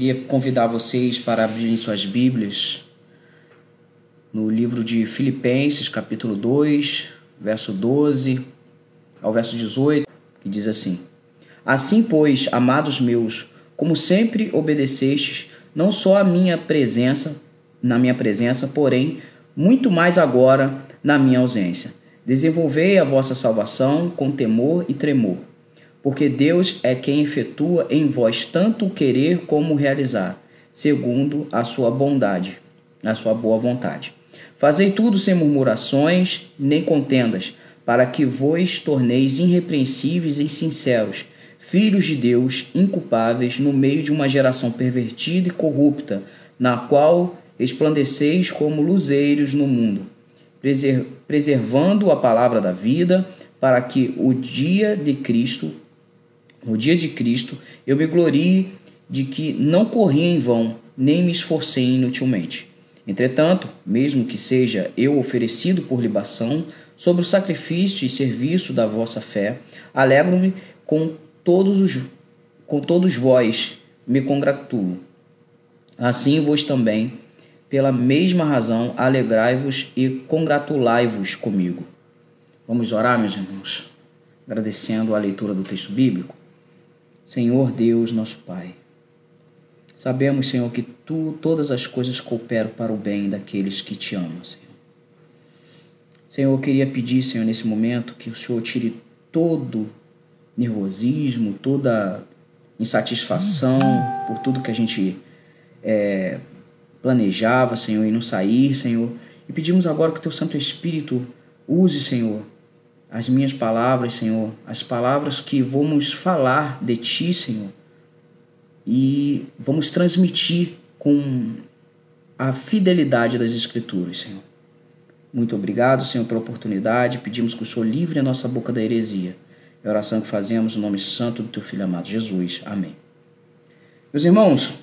Queria convidar vocês para abrirem suas Bíblias no livro de Filipenses, capítulo 2, verso 12 ao verso 18, que diz assim: Assim, pois, amados meus, como sempre obedecestes, não só a minha presença, na minha presença, porém, muito mais agora na minha ausência. Desenvolvei a vossa salvação com temor e tremor porque Deus é quem efetua em vós tanto o querer como o realizar, segundo a sua bondade, a sua boa vontade. Fazei tudo sem murmurações nem contendas, para que vos torneis irrepreensíveis e sinceros, filhos de Deus, inculpáveis no meio de uma geração pervertida e corrupta, na qual resplandeceis como luzeiros no mundo, preservando a palavra da vida, para que o dia de Cristo no dia de Cristo, eu me glorie de que não corri em vão, nem me esforcei inutilmente. Entretanto, mesmo que seja eu oferecido por libação, sobre o sacrifício e serviço da vossa fé, alegro-me com todos os com todos vós me congratulo. Assim vos também, pela mesma razão, alegrai-vos e congratulai-vos comigo. Vamos orar, meus irmãos, agradecendo a leitura do texto bíblico. Senhor Deus, nosso Pai. Sabemos, Senhor, que tu todas as coisas cooperam para o bem daqueles que te amam, Senhor. Senhor, eu queria pedir, Senhor, nesse momento, que o Senhor tire todo nervosismo, toda insatisfação por tudo que a gente é, planejava, Senhor, e não sair, Senhor. E pedimos agora que o Teu Santo Espírito use, Senhor, as minhas palavras, Senhor, as palavras que vamos falar de Ti, Senhor, e vamos transmitir com a fidelidade das Escrituras, Senhor. Muito obrigado, Senhor, pela oportunidade. Pedimos que o Senhor livre a nossa boca da heresia. É a oração que fazemos no nome santo do Teu Filho amado Jesus. Amém. Meus irmãos,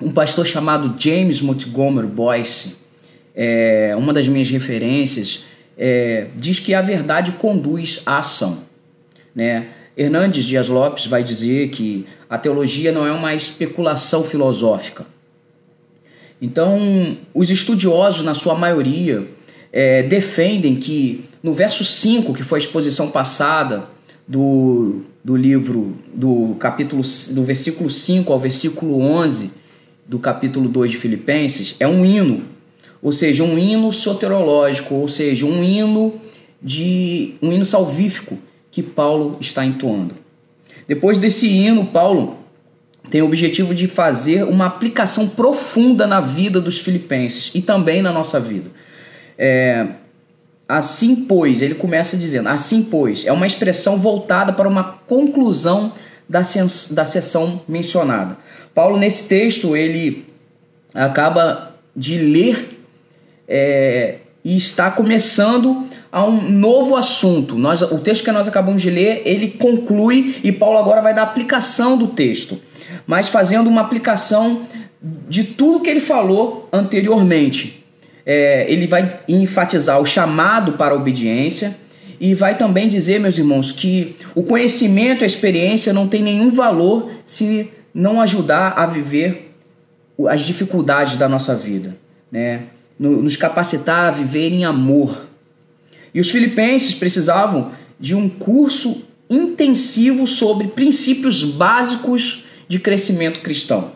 um pastor chamado James Montgomery Boyce, é uma das minhas referências, é, diz que a verdade conduz à ação. Né? Hernandes Dias Lopes vai dizer que a teologia não é uma especulação filosófica. Então, os estudiosos, na sua maioria, é, defendem que no verso 5, que foi a exposição passada do, do livro, do capítulo, do versículo 5 ao versículo 11 do capítulo 2 de Filipenses, é um hino ou seja, um hino soterológico, ou seja, um hino de um hino salvífico que Paulo está entoando. Depois desse hino, Paulo tem o objetivo de fazer uma aplicação profunda na vida dos filipenses e também na nossa vida. É, assim, pois, ele começa dizendo: assim, pois, é uma expressão voltada para uma conclusão da, da sessão mencionada. Paulo, nesse texto, ele acaba de ler é, e está começando a um novo assunto. Nós, o texto que nós acabamos de ler, ele conclui e Paulo agora vai dar aplicação do texto, mas fazendo uma aplicação de tudo que ele falou anteriormente. É, ele vai enfatizar o chamado para a obediência e vai também dizer, meus irmãos, que o conhecimento a experiência não tem nenhum valor se não ajudar a viver as dificuldades da nossa vida, né? Nos capacitar a viver em amor. E os filipenses precisavam de um curso intensivo sobre princípios básicos de crescimento cristão.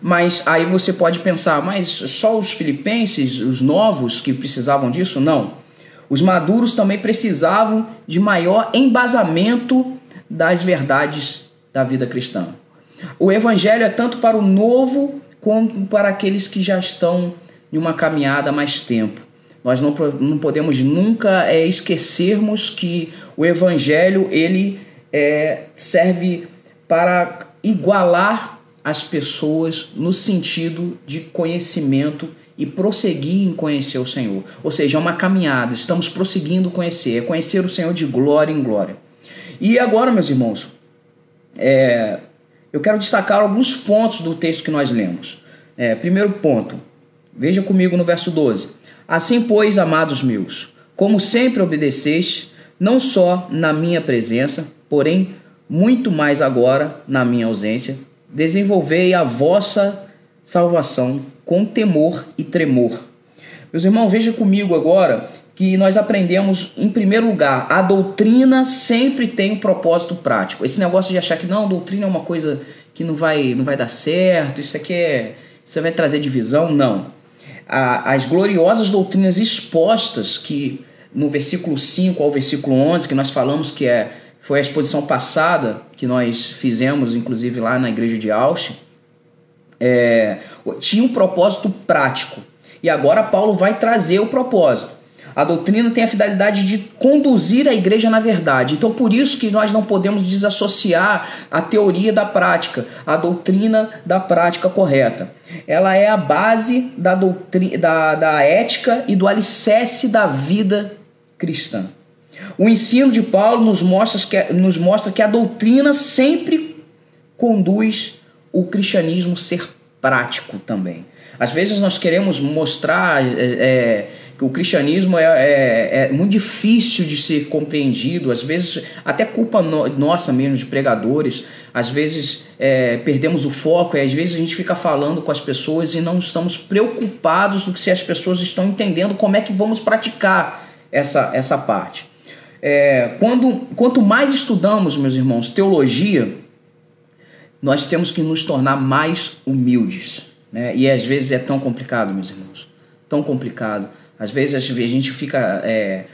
Mas aí você pode pensar, mas só os filipenses, os novos, que precisavam disso? Não. Os maduros também precisavam de maior embasamento das verdades da vida cristã. O evangelho é tanto para o novo quanto para aqueles que já estão de uma caminhada há mais tempo. Nós não, não podemos nunca é, esquecermos que o Evangelho ele é, serve para igualar as pessoas no sentido de conhecimento e prosseguir em conhecer o Senhor. Ou seja, é uma caminhada, estamos prosseguindo conhecer, é conhecer o Senhor de glória em glória. E agora, meus irmãos, é, eu quero destacar alguns pontos do texto que nós lemos. É, primeiro ponto, Veja comigo no verso 12. Assim, pois, amados meus, como sempre obedeceste, não só na minha presença, porém muito mais agora na minha ausência, desenvolvei a vossa salvação com temor e tremor. Meus irmãos, veja comigo agora que nós aprendemos, em primeiro lugar, a doutrina sempre tem um propósito prático. Esse negócio de achar que não, doutrina é uma coisa que não vai, não vai dar certo, isso aqui é, isso vai trazer divisão, não. As gloriosas doutrinas expostas que no versículo 5 ao versículo 11, que nós falamos que é, foi a exposição passada que nós fizemos, inclusive lá na igreja de Auschwitz, é, tinha um propósito prático. E agora Paulo vai trazer o propósito. A doutrina tem a finalidade de conduzir a igreja na verdade. Então, por isso que nós não podemos desassociar a teoria da prática, a doutrina da prática correta. Ela é a base da, doutrina, da, da ética e do alicerce da vida cristã. O ensino de Paulo nos mostra que, nos mostra que a doutrina sempre conduz o cristianismo ser prático também. Às vezes nós queremos mostrar é, é, o cristianismo é, é, é, muito difícil de ser compreendido, às vezes até culpa no, nossa mesmo de pregadores, às vezes é, perdemos o foco e às vezes a gente fica falando com as pessoas e não estamos preocupados do que se as pessoas estão entendendo como é que vamos praticar essa, essa parte. É, quando, quanto mais estudamos, meus irmãos, teologia, nós temos que nos tornar mais humildes. Né? E às vezes é tão complicado, meus irmãos. Tão complicado. Às vezes a gente fica. É,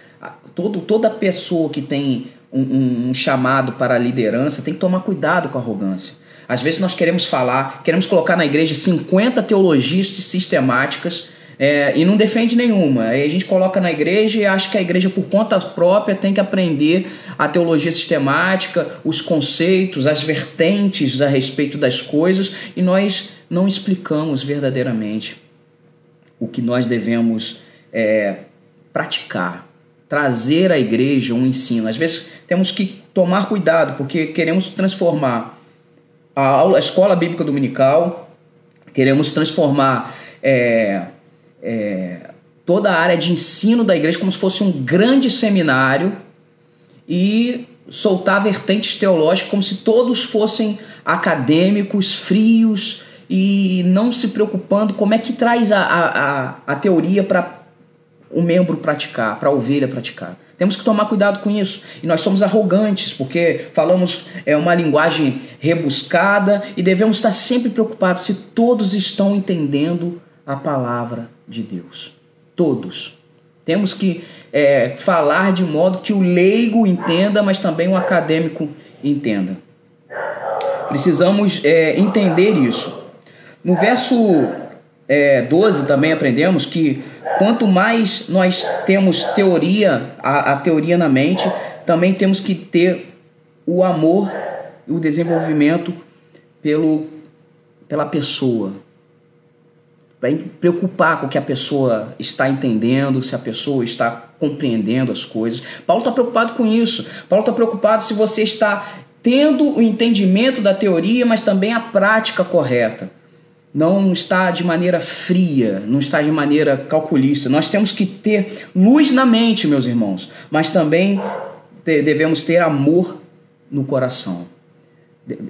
todo, toda pessoa que tem um, um, chamado para a liderança tem que tomar cuidado com a arrogância. Às vezes nós queremos falar, queremos colocar na igreja 50 teologias sistemáticas é, e não defende nenhuma. Aí a gente coloca na igreja e acha que a igreja, por conta própria, tem que aprender a teologia sistemática, os conceitos, as vertentes a respeito das coisas, e nós não explicamos verdadeiramente o que nós devemos é, praticar, trazer à igreja um ensino. Às vezes temos que tomar cuidado, porque queremos transformar a, aula, a escola bíblica dominical, queremos transformar. É, é, toda a área de ensino da igreja como se fosse um grande seminário e soltar vertentes teológicas como se todos fossem acadêmicos, frios e não se preocupando como é que traz a, a, a teoria para o membro praticar, para a ovelha praticar. Temos que tomar cuidado com isso. E nós somos arrogantes, porque falamos é uma linguagem rebuscada e devemos estar sempre preocupados se todos estão entendendo a palavra de Deus. Todos. Temos que é, falar de modo que o leigo entenda, mas também o acadêmico entenda. Precisamos é, entender isso. No verso é, 12 também aprendemos que quanto mais nós temos teoria, a, a teoria na mente, também temos que ter o amor e o desenvolvimento pelo, pela pessoa, vai preocupar com o que a pessoa está entendendo, se a pessoa está compreendendo as coisas. Paulo está preocupado com isso. Paulo está preocupado se você está tendo o entendimento da teoria, mas também a prática correta. Não está de maneira fria, não está de maneira calculista. Nós temos que ter luz na mente, meus irmãos, mas também devemos ter amor no coração.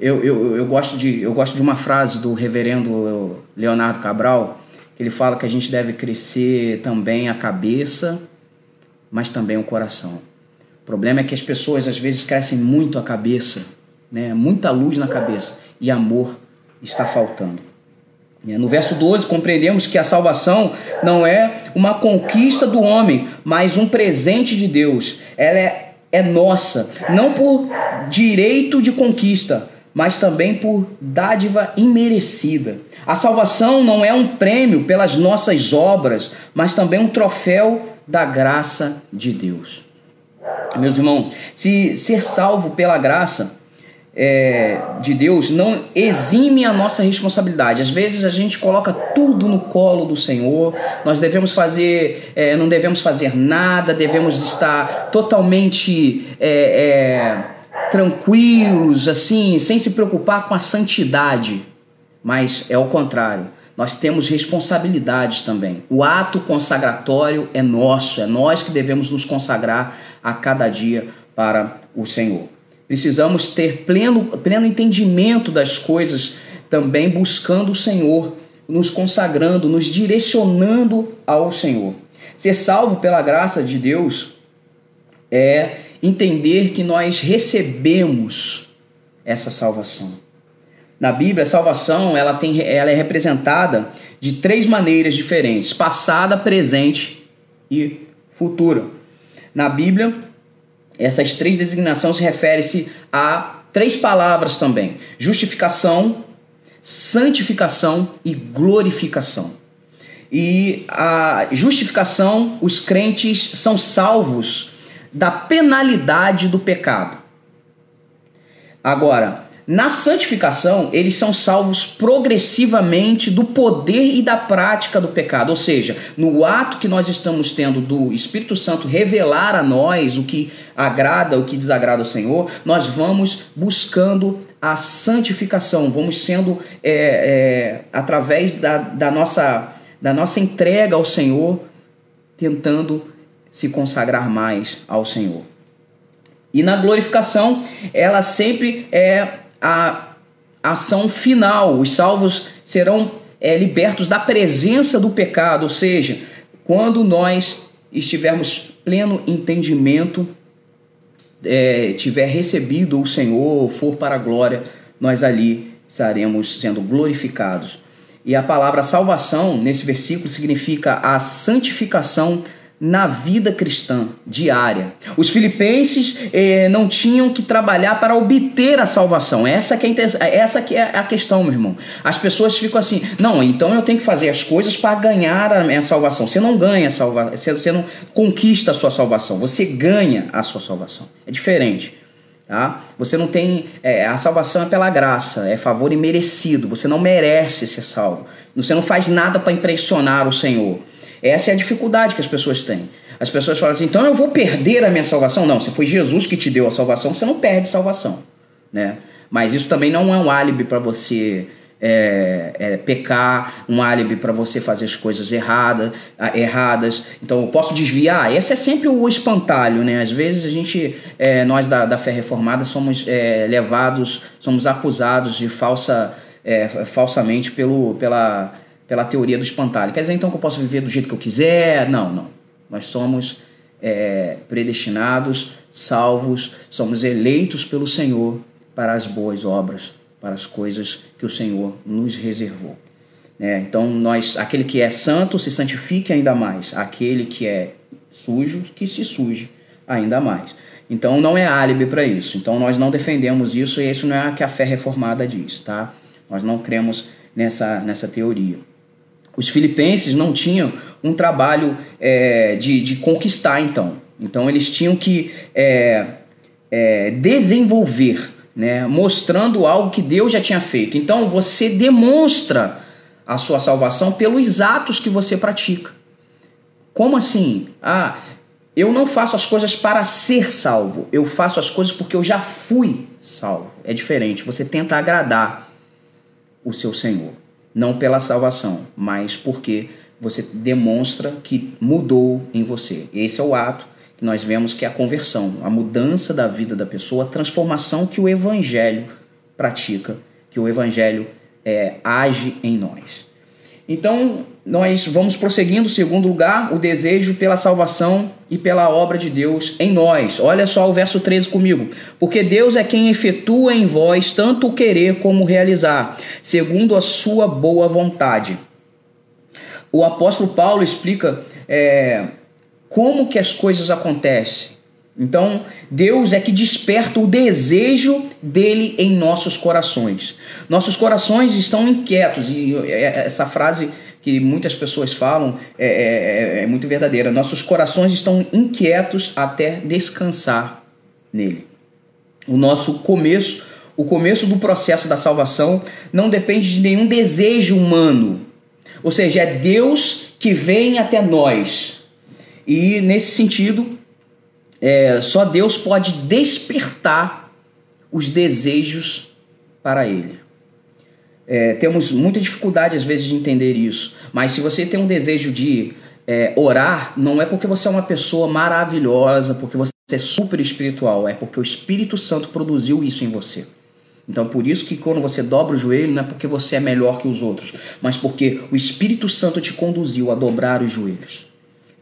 Eu, eu, eu, gosto de, eu gosto de uma frase do reverendo Leonardo Cabral, que ele fala que a gente deve crescer também a cabeça, mas também o coração. O problema é que as pessoas às vezes crescem muito a cabeça, né? muita luz na cabeça, e amor está faltando. No verso 12, compreendemos que a salvação não é uma conquista do homem, mas um presente de Deus. Ela é é nossa, não por direito de conquista, mas também por dádiva imerecida. A salvação não é um prêmio pelas nossas obras, mas também um troféu da graça de Deus. Meus irmãos, se ser salvo pela graça é, de Deus não exime a nossa responsabilidade. Às vezes a gente coloca tudo no colo do Senhor, nós devemos fazer, é, não devemos fazer nada, devemos estar totalmente é, é tranquilos, assim, sem se preocupar com a santidade. Mas é o contrário. Nós temos responsabilidades também. O ato consagratório é nosso, é nós que devemos nos consagrar a cada dia para o Senhor. Precisamos ter pleno, pleno entendimento das coisas também buscando o Senhor, nos consagrando, nos direcionando ao Senhor. Ser salvo pela graça de Deus é entender que nós recebemos essa salvação. Na Bíblia, a salvação ela, tem, ela é representada de três maneiras diferentes: passada, presente e futura. Na Bíblia, essas três designações referem-se a três palavras também: justificação, santificação e glorificação. E a justificação, os crentes são salvos da penalidade do pecado. Agora, na santificação, eles são salvos progressivamente do poder e da prática do pecado. Ou seja, no ato que nós estamos tendo do Espírito Santo revelar a nós o que agrada, o que desagrada ao Senhor, nós vamos buscando a santificação, vamos sendo, é, é, através da, da, nossa, da nossa entrega ao Senhor, tentando se consagrar mais ao Senhor. E na glorificação, ela sempre é a ação final. Os salvos serão é, libertos da presença do pecado, ou seja, quando nós estivermos pleno entendimento, é, tiver recebido o Senhor, for para a glória, nós ali estaremos sendo glorificados. E a palavra salvação, nesse versículo, significa a santificação na vida cristã diária. Os filipenses eh, não tinham que trabalhar para obter a salvação. Essa que, é, essa que é a questão, meu irmão. As pessoas ficam assim, não, então eu tenho que fazer as coisas para ganhar a minha salvação. Você não ganha a salvação, você não conquista a sua salvação, você ganha a sua salvação. É diferente. Tá? Você não tem. É, a salvação é pela graça, é favor imerecido. Você não merece ser salvo. Você não faz nada para impressionar o Senhor. Essa é a dificuldade que as pessoas têm. As pessoas falam assim, então eu vou perder a minha salvação. Não, se foi Jesus que te deu a salvação, você não perde salvação. Né? Mas isso também não é um álibi para você é, é, pecar, um álibi para você fazer as coisas errada, erradas. Então eu posso desviar. Esse é sempre o espantalho, né? Às vezes a gente, é, nós da, da fé reformada, somos é, levados, somos acusados de falsa, é, falsamente pelo, pela pela teoria do espantalho. Quer dizer então que eu posso viver do jeito que eu quiser? Não, não. Nós somos é, predestinados, salvos, somos eleitos pelo Senhor para as boas obras, para as coisas que o Senhor nos reservou. É, então, nós, aquele que é santo se santifique ainda mais, aquele que é sujo que se suje ainda mais. Então, não é álibi para isso. Então, nós não defendemos isso e isso não é o que a fé reformada diz, tá? Nós não cremos nessa, nessa teoria. Os filipenses não tinham um trabalho é, de, de conquistar, então. Então eles tinham que é, é, desenvolver, né, mostrando algo que Deus já tinha feito. Então você demonstra a sua salvação pelos atos que você pratica. Como assim? Ah, eu não faço as coisas para ser salvo, eu faço as coisas porque eu já fui salvo. É diferente, você tenta agradar o seu Senhor não pela salvação, mas porque você demonstra que mudou em você. Esse é o ato que nós vemos que é a conversão, a mudança da vida da pessoa, a transformação que o Evangelho pratica, que o Evangelho é, age em nós. Então, nós vamos prosseguindo, segundo lugar, o desejo pela salvação e pela obra de Deus em nós. Olha só o verso 13 comigo. Porque Deus é quem efetua em vós tanto o querer como o realizar, segundo a sua boa vontade. O apóstolo Paulo explica é, como que as coisas acontecem. Então, Deus é que desperta o desejo dele em nossos corações. Nossos corações estão inquietos, e essa frase que muitas pessoas falam é, é, é, é muito verdadeira. Nossos corações estão inquietos até descansar nele. O nosso começo, o começo do processo da salvação não depende de nenhum desejo humano. Ou seja, é Deus que vem até nós. E nesse sentido, é, só Deus pode despertar os desejos para Ele. É, temos muita dificuldade às vezes de entender isso, mas se você tem um desejo de é, orar, não é porque você é uma pessoa maravilhosa, porque você é super espiritual, é porque o Espírito Santo produziu isso em você. Então, por isso que quando você dobra o joelho, não é porque você é melhor que os outros, mas porque o Espírito Santo te conduziu a dobrar os joelhos.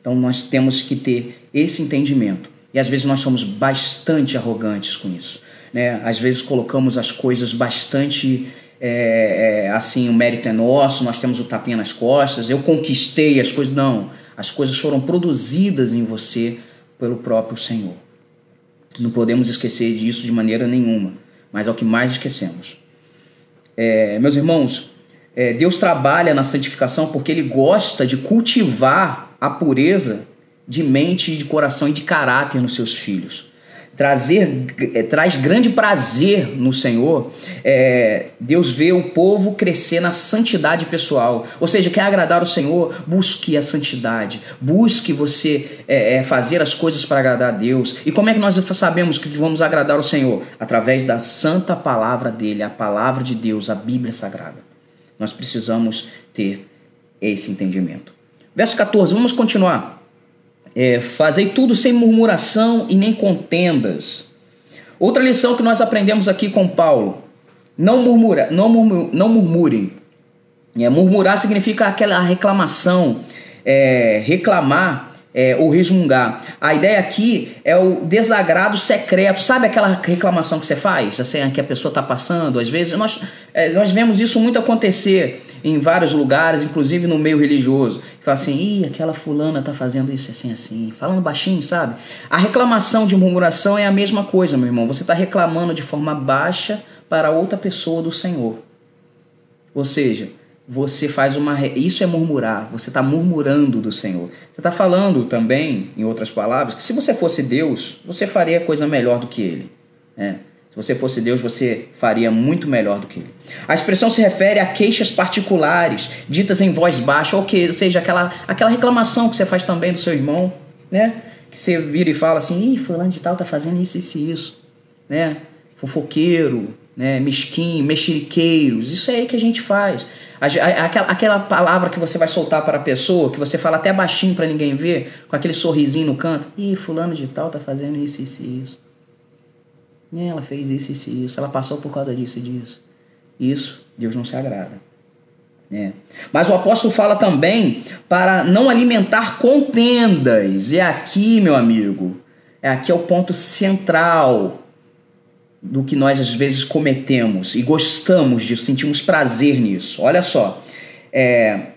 Então, nós temos que ter esse entendimento. E às vezes nós somos bastante arrogantes com isso. Né? Às vezes colocamos as coisas bastante é, é, assim, o mérito é nosso, nós temos o tapinha nas costas, eu conquistei as coisas. Não, as coisas foram produzidas em você pelo próprio Senhor. Não podemos esquecer disso de maneira nenhuma, mas é o que mais esquecemos. É, meus irmãos, é, Deus trabalha na santificação porque Ele gosta de cultivar a pureza de mente, de coração e de caráter nos seus filhos trazer é, traz grande prazer no Senhor. É, Deus vê o povo crescer na santidade pessoal. Ou seja, quer agradar o Senhor, busque a santidade, busque você é, é, fazer as coisas para agradar a Deus. E como é que nós sabemos que vamos agradar o Senhor? Através da santa palavra dele, a palavra de Deus, a Bíblia Sagrada. Nós precisamos ter esse entendimento. Verso 14, vamos continuar. É, fazei tudo sem murmuração e nem contendas. Outra lição que nós aprendemos aqui com Paulo: não, murmura, não, murmur, não murmurem. É, murmurar significa aquela reclamação, é, reclamar é, ou resmungar. A ideia aqui é o desagrado secreto. Sabe aquela reclamação que você faz? Assim, que a pessoa está passando? Às vezes, nós, é, nós vemos isso muito acontecer em vários lugares, inclusive no meio religioso. Que fala assim, ih, aquela fulana tá fazendo isso assim, assim, falando baixinho, sabe? A reclamação de murmuração é a mesma coisa, meu irmão. Você está reclamando de forma baixa para outra pessoa do Senhor. Ou seja, você faz uma. Isso é murmurar. Você está murmurando do Senhor. Você está falando também, em outras palavras, que se você fosse Deus, você faria coisa melhor do que Ele. Né? Se você fosse Deus, você faria muito melhor do que ele. A expressão se refere a queixas particulares, ditas em voz baixa, ou, que, ou seja, aquela, aquela reclamação que você faz também do seu irmão, né? Que você vira e fala assim, ih, fulano de tal tá fazendo isso, isso e isso, né? Fofoqueiro, né? mesquinho, mexeriqueiros, isso é aí que a gente faz. Aquela, aquela palavra que você vai soltar para a pessoa, que você fala até baixinho para ninguém ver, com aquele sorrisinho no canto, ih, fulano de tal tá fazendo isso, isso e isso. Ela fez isso, isso e isso. Ela passou por causa disso e disso. Isso, Deus não se agrada. É. Mas o apóstolo fala também para não alimentar contendas. E aqui, meu amigo, é aqui é o ponto central do que nós às vezes cometemos e gostamos disso, sentimos prazer nisso. Olha só, é,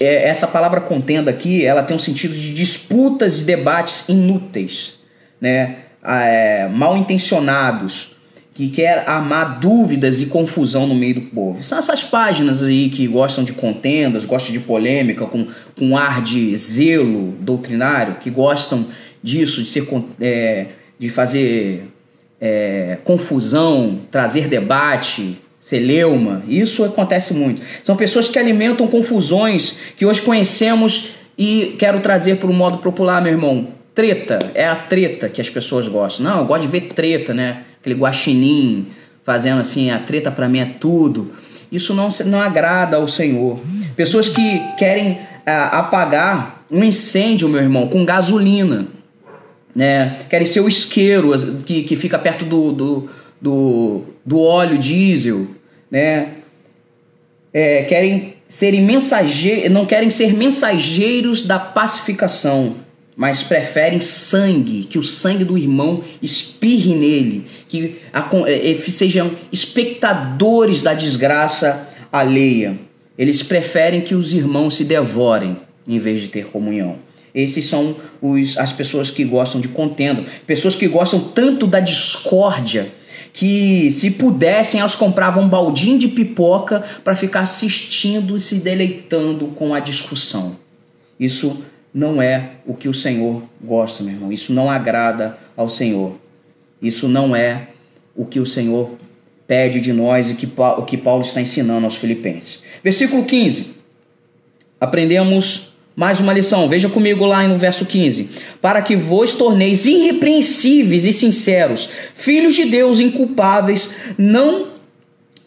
é, essa palavra contenda aqui, ela tem um sentido de disputas e debates inúteis, né? é, mal intencionados que quer armar dúvidas e confusão no meio do povo. São essas páginas aí que gostam de contendas, gostam de polêmica, com, com ar de zelo doutrinário, que gostam disso, de, ser, é, de fazer é, confusão, trazer debate, celeuma. Isso acontece muito. São pessoas que alimentam confusões que hoje conhecemos e quero trazer para o modo popular, meu irmão, Treta, é a treta que as pessoas gostam. Não, eu gosto de ver treta, né? Aquele guaxinim fazendo assim, a treta para mim é tudo. Isso não, não agrada ao Senhor. Pessoas que querem ah, apagar um incêndio, meu irmão, com gasolina. Né? Querem ser o isqueiro que, que fica perto do, do, do, do óleo diesel. Né? É, querem serem mensageiros, não querem ser mensageiros da pacificação mas preferem sangue, que o sangue do irmão espirre nele, que é, é, sejam espectadores da desgraça alheia. Eles preferem que os irmãos se devorem em vez de ter comunhão. Esses são os, as pessoas que gostam de contenda, pessoas que gostam tanto da discórdia que se pudessem elas compravam um baldinho de pipoca para ficar assistindo e se deleitando com a discussão. Isso não é o que o Senhor gosta, meu irmão. Isso não agrada ao Senhor. Isso não é o que o Senhor pede de nós e que, o que Paulo está ensinando aos Filipenses. Versículo 15. Aprendemos mais uma lição. Veja comigo lá no verso 15. Para que vos torneis irrepreensíveis e sinceros, filhos de Deus inculpáveis, não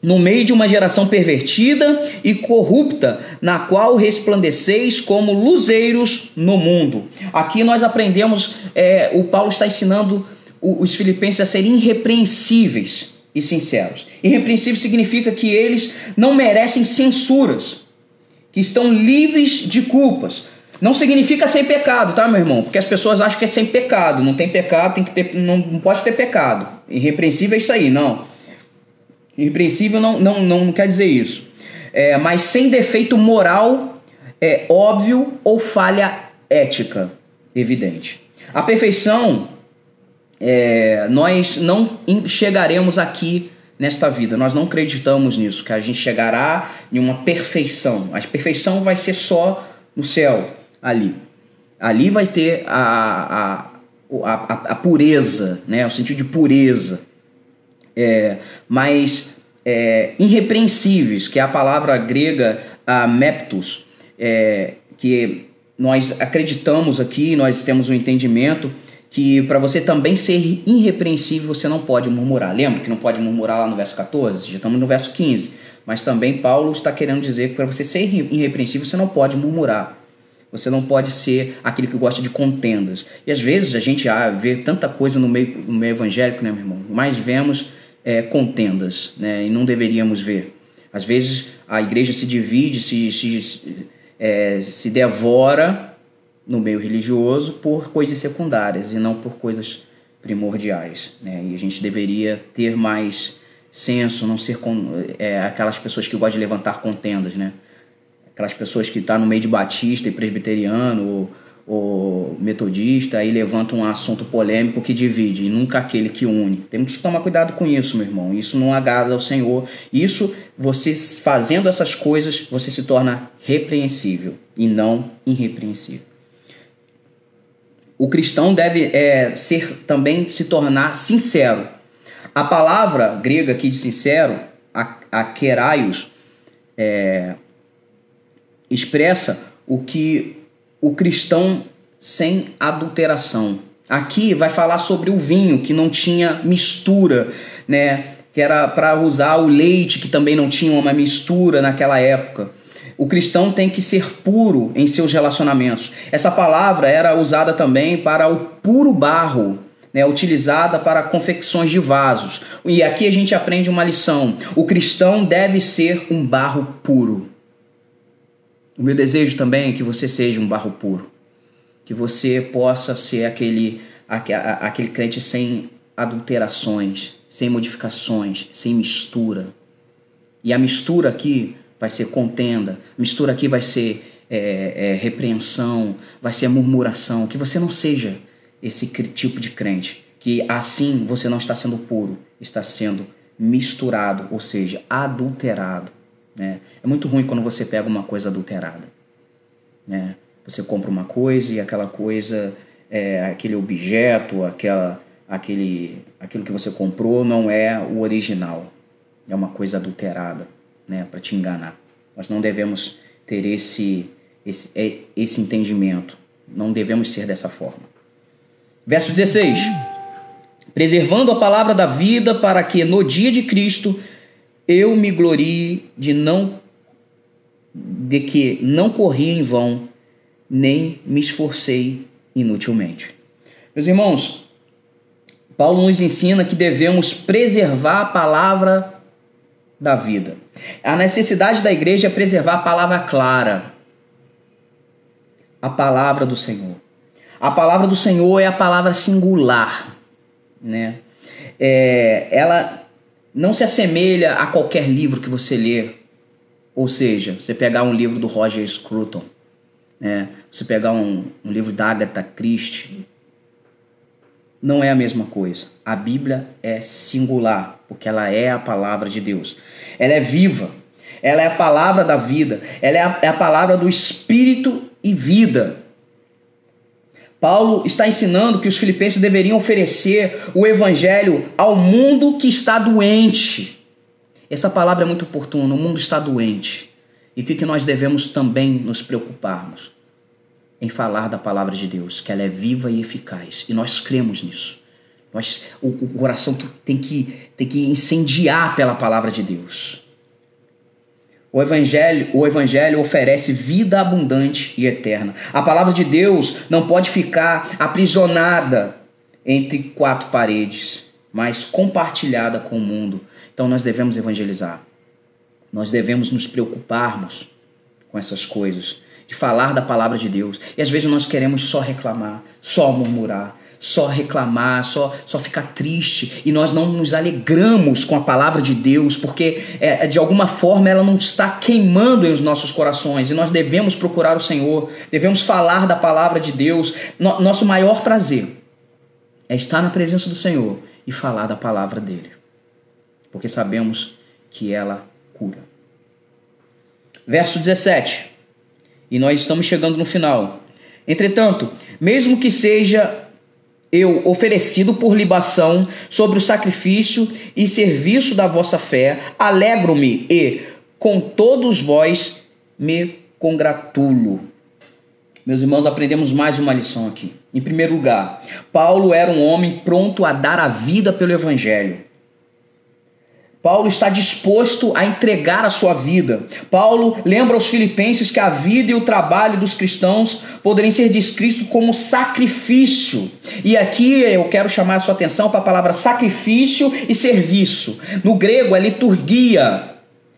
no meio de uma geração pervertida e corrupta, na qual resplandeceis como luzeiros no mundo. Aqui nós aprendemos, é, o Paulo está ensinando os filipenses a serem irrepreensíveis. e sinceros. Irrepreensível significa que eles não merecem censuras, que estão livres de culpas. Não significa sem pecado, tá, meu irmão? Porque as pessoas acham que é sem pecado. Não tem pecado, tem que ter, não, não pode ter pecado. Irrepreensível é isso aí, não. Irrepreensível não, não, não quer dizer isso. É, mas sem defeito moral, é óbvio ou falha ética evidente. A perfeição, é, nós não chegaremos aqui nesta vida. Nós não acreditamos nisso, que a gente chegará em uma perfeição. A perfeição vai ser só no céu ali. Ali vai ter a, a, a, a pureza, né? o sentido de pureza. É, mas é, irrepreensíveis, que é a palavra grega a meptos, é, que nós acreditamos aqui, nós temos um entendimento que para você também ser irrepreensível, você não pode murmurar. Lembra que não pode murmurar lá no verso 14? Já estamos no verso 15. Mas também Paulo está querendo dizer que para você ser irrepreensível, você não pode murmurar. Você não pode ser aquele que gosta de contendas. E às vezes a gente ah, vê tanta coisa no meio, no meio evangélico, né, meu irmão? Mas vemos é, contendas, né? E não deveríamos ver. Às vezes a igreja se divide, se, se, é, se devora no meio religioso por coisas secundárias e não por coisas primordiais. Né? E a gente deveria ter mais senso, não ser com, é, aquelas pessoas que gostam de levantar contendas, né? aquelas pessoas que estão tá no meio de batista e presbiteriano ou, ou metodista e levantam um assunto polêmico que divide e nunca aquele que une. Temos que tomar cuidado com isso, meu irmão. Isso não agrada ao Senhor. Isso, você fazendo essas coisas, você se torna repreensível e não irrepreensível. O cristão deve é, ser também se tornar sincero. A palavra grega aqui de sincero, a, a é, expressa o que o cristão sem adulteração. Aqui vai falar sobre o vinho que não tinha mistura, né? Que era para usar o leite que também não tinha uma mistura naquela época. O cristão tem que ser puro em seus relacionamentos. Essa palavra era usada também para o puro barro, né, utilizada para confecções de vasos. E aqui a gente aprende uma lição: o cristão deve ser um barro puro. O meu desejo também é que você seja um barro puro, que você possa ser aquele, aquele crente sem adulterações, sem modificações, sem mistura. E a mistura aqui vai ser contenda, mistura aqui vai ser é, é, repreensão, vai ser murmuração. Que você não seja esse tipo de crente, que assim você não está sendo puro, está sendo misturado, ou seja, adulterado. Né? É muito ruim quando você pega uma coisa adulterada. Né? Você compra uma coisa e aquela coisa, é, aquele objeto, aquela, aquele, aquilo que você comprou não é o original. É uma coisa adulterada né? para te enganar. Nós não devemos ter esse, esse, é, esse entendimento. Não devemos ser dessa forma. Verso 16: Preservando a palavra da vida, para que no dia de Cristo eu me glorie de não de que não corri em vão, nem me esforcei inutilmente. Meus irmãos, Paulo nos ensina que devemos preservar a palavra da vida. A necessidade da igreja é preservar a palavra clara, a palavra do Senhor. A palavra do Senhor é a palavra singular, né? É, ela não se assemelha a qualquer livro que você lê. Ou seja, você pegar um livro do Roger Scruton, né? você pegar um, um livro da Agatha Christie, não é a mesma coisa. A Bíblia é singular, porque ela é a palavra de Deus. Ela é viva, ela é a palavra da vida, ela é a, é a palavra do Espírito e vida. Paulo está ensinando que os filipenses deveriam oferecer o evangelho ao mundo que está doente. Essa palavra é muito oportuna, o mundo está doente. E o que nós devemos também nos preocuparmos? Em falar da palavra de Deus, que ela é viva e eficaz. E nós cremos nisso. Nós, o, o coração tem que, tem que incendiar pela palavra de Deus. O evangelho, o evangelho oferece vida abundante e eterna. A palavra de Deus não pode ficar aprisionada entre quatro paredes. mas compartilhada com o mundo. Então nós devemos evangelizar. Nós devemos nos preocuparmos com essas coisas, de falar da palavra de Deus. E às vezes nós queremos só reclamar, só murmurar, só reclamar, só, só ficar triste e nós não nos alegramos com a palavra de Deus, porque é, de alguma forma ela não está queimando em os nossos corações e nós devemos procurar o Senhor, devemos falar da palavra de Deus. No, nosso maior prazer é estar na presença do Senhor e falar da palavra dele, porque sabemos que ela cura. Verso 17, e nós estamos chegando no final. Entretanto, mesmo que seja eu oferecido por libação sobre o sacrifício e serviço da vossa fé, alegro-me e com todos vós me congratulo. Meus irmãos, aprendemos mais uma lição aqui. Em primeiro lugar, Paulo era um homem pronto a dar a vida pelo evangelho. Paulo está disposto a entregar a sua vida. Paulo lembra aos filipenses que a vida e o trabalho dos cristãos poderiam ser descritos como sacrifício. E aqui eu quero chamar a sua atenção para a palavra sacrifício e serviço. No grego é liturgia,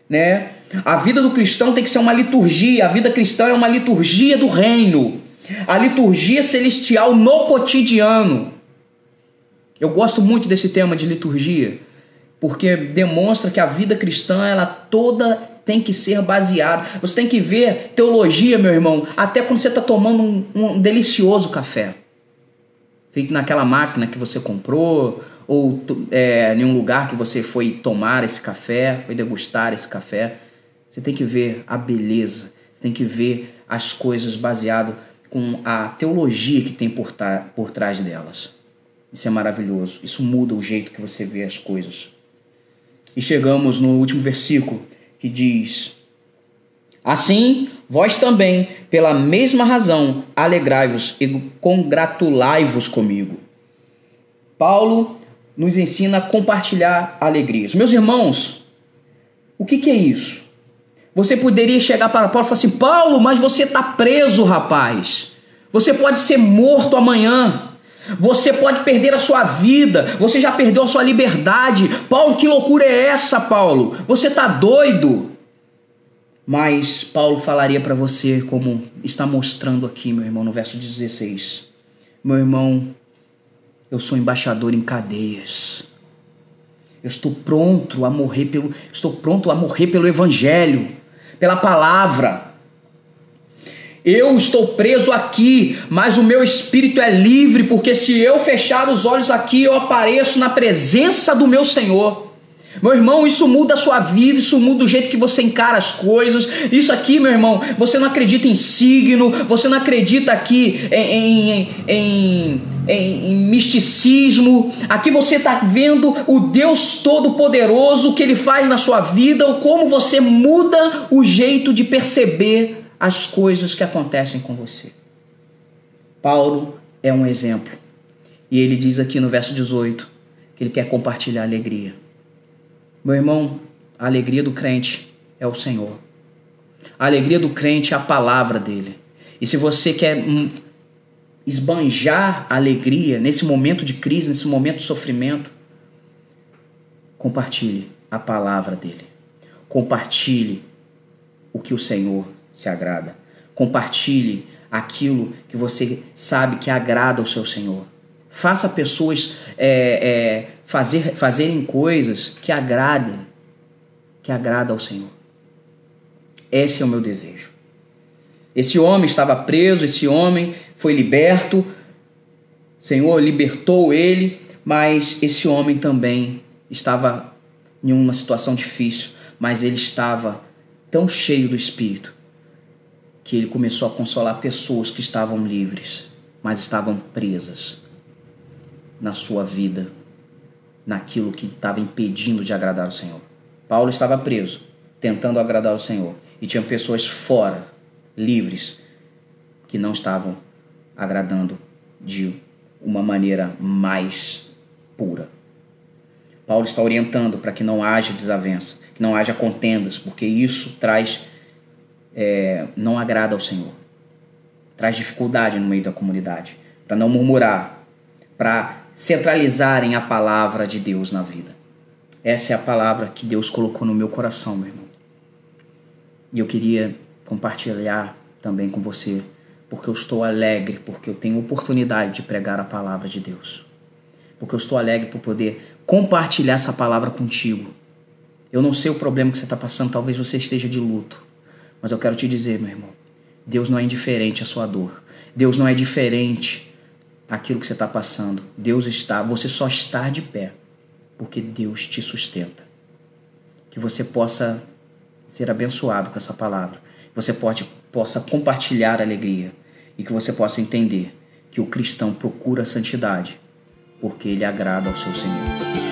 né? A vida do cristão tem que ser uma liturgia. A vida cristã é uma liturgia do reino. A liturgia celestial no cotidiano. Eu gosto muito desse tema de liturgia porque demonstra que a vida cristã ela toda tem que ser baseada. Você tem que ver teologia, meu irmão, até quando você está tomando um, um, delicioso café, feito naquela máquina que você comprou ou é, em um lugar que você foi tomar esse café, foi degustar esse café. Você tem que ver a beleza, você tem que ver as coisas baseado com a teologia que tem por, por trás delas. Isso é maravilhoso. Isso muda o jeito que você vê as coisas. E chegamos no último versículo que diz: Assim, vós também, pela mesma razão, alegrai-vos e congratulai-vos comigo. Paulo nos ensina a compartilhar alegrias. Meus irmãos, o que, que é isso? Você poderia chegar para Paulo e falar assim: Paulo, mas você está preso, rapaz. Você pode ser morto amanhã. Você pode perder a sua vida, você já perdeu a sua liberdade. Paulo, que loucura é essa, Paulo? Você está doido? Mas Paulo falaria para você, como está mostrando aqui, meu irmão, no verso 16: Meu irmão, eu sou embaixador em cadeias. Eu estou pronto a morrer pelo, estou pronto a morrer pelo evangelho, pela palavra. Eu estou preso aqui, mas o meu espírito é livre, porque se eu fechar os olhos aqui, eu apareço na presença do meu Senhor. Meu irmão, isso muda a sua vida, isso muda o jeito que você encara as coisas. Isso aqui, meu irmão, você não acredita em signo, você não acredita aqui em, em, em, em misticismo. Aqui você está vendo o Deus Todo-Poderoso, o que Ele faz na sua vida, ou como você muda o jeito de perceber as coisas que acontecem com você. Paulo é um exemplo. E ele diz aqui no verso 18 que ele quer compartilhar alegria. Meu irmão, a alegria do crente é o Senhor. A alegria do crente é a palavra dele. E se você quer hum, esbanjar a alegria nesse momento de crise, nesse momento de sofrimento, compartilhe a palavra dele. Compartilhe o que o Senhor se agrada. Compartilhe aquilo que você sabe que agrada ao seu Senhor. Faça pessoas é, é, fazer, fazerem coisas que agradem, que agrada ao Senhor. Esse é o meu desejo. Esse homem estava preso, esse homem foi liberto, o Senhor libertou ele, mas esse homem também estava em uma situação difícil, mas ele estava tão cheio do Espírito que ele começou a consolar pessoas que estavam livres, mas estavam presas na sua vida, naquilo que estava impedindo de agradar o Senhor. Paulo estava preso, tentando agradar o Senhor, e tinha pessoas fora, livres, que não estavam agradando de uma maneira mais pura. Paulo está orientando para que não haja desavença, que não haja contendas, porque isso traz é, não agrada ao Senhor. Traz dificuldade no meio da comunidade. Para não murmurar, para centralizarem a palavra de Deus na vida. Essa é a palavra que Deus colocou no meu coração, meu irmão. E eu queria compartilhar também com você, porque eu estou alegre, porque eu tenho oportunidade de pregar a palavra de Deus. Porque eu estou alegre por poder compartilhar essa palavra contigo. Eu não sei o problema que você está passando, talvez você esteja de luto. Mas eu quero te dizer, meu irmão, Deus não é indiferente à sua dor. Deus não é diferente àquilo que você está passando. Deus está, você só está de pé porque Deus te sustenta. Que você possa ser abençoado com essa palavra. Que você pode, possa compartilhar alegria e que você possa entender que o cristão procura a santidade porque ele agrada ao seu Senhor.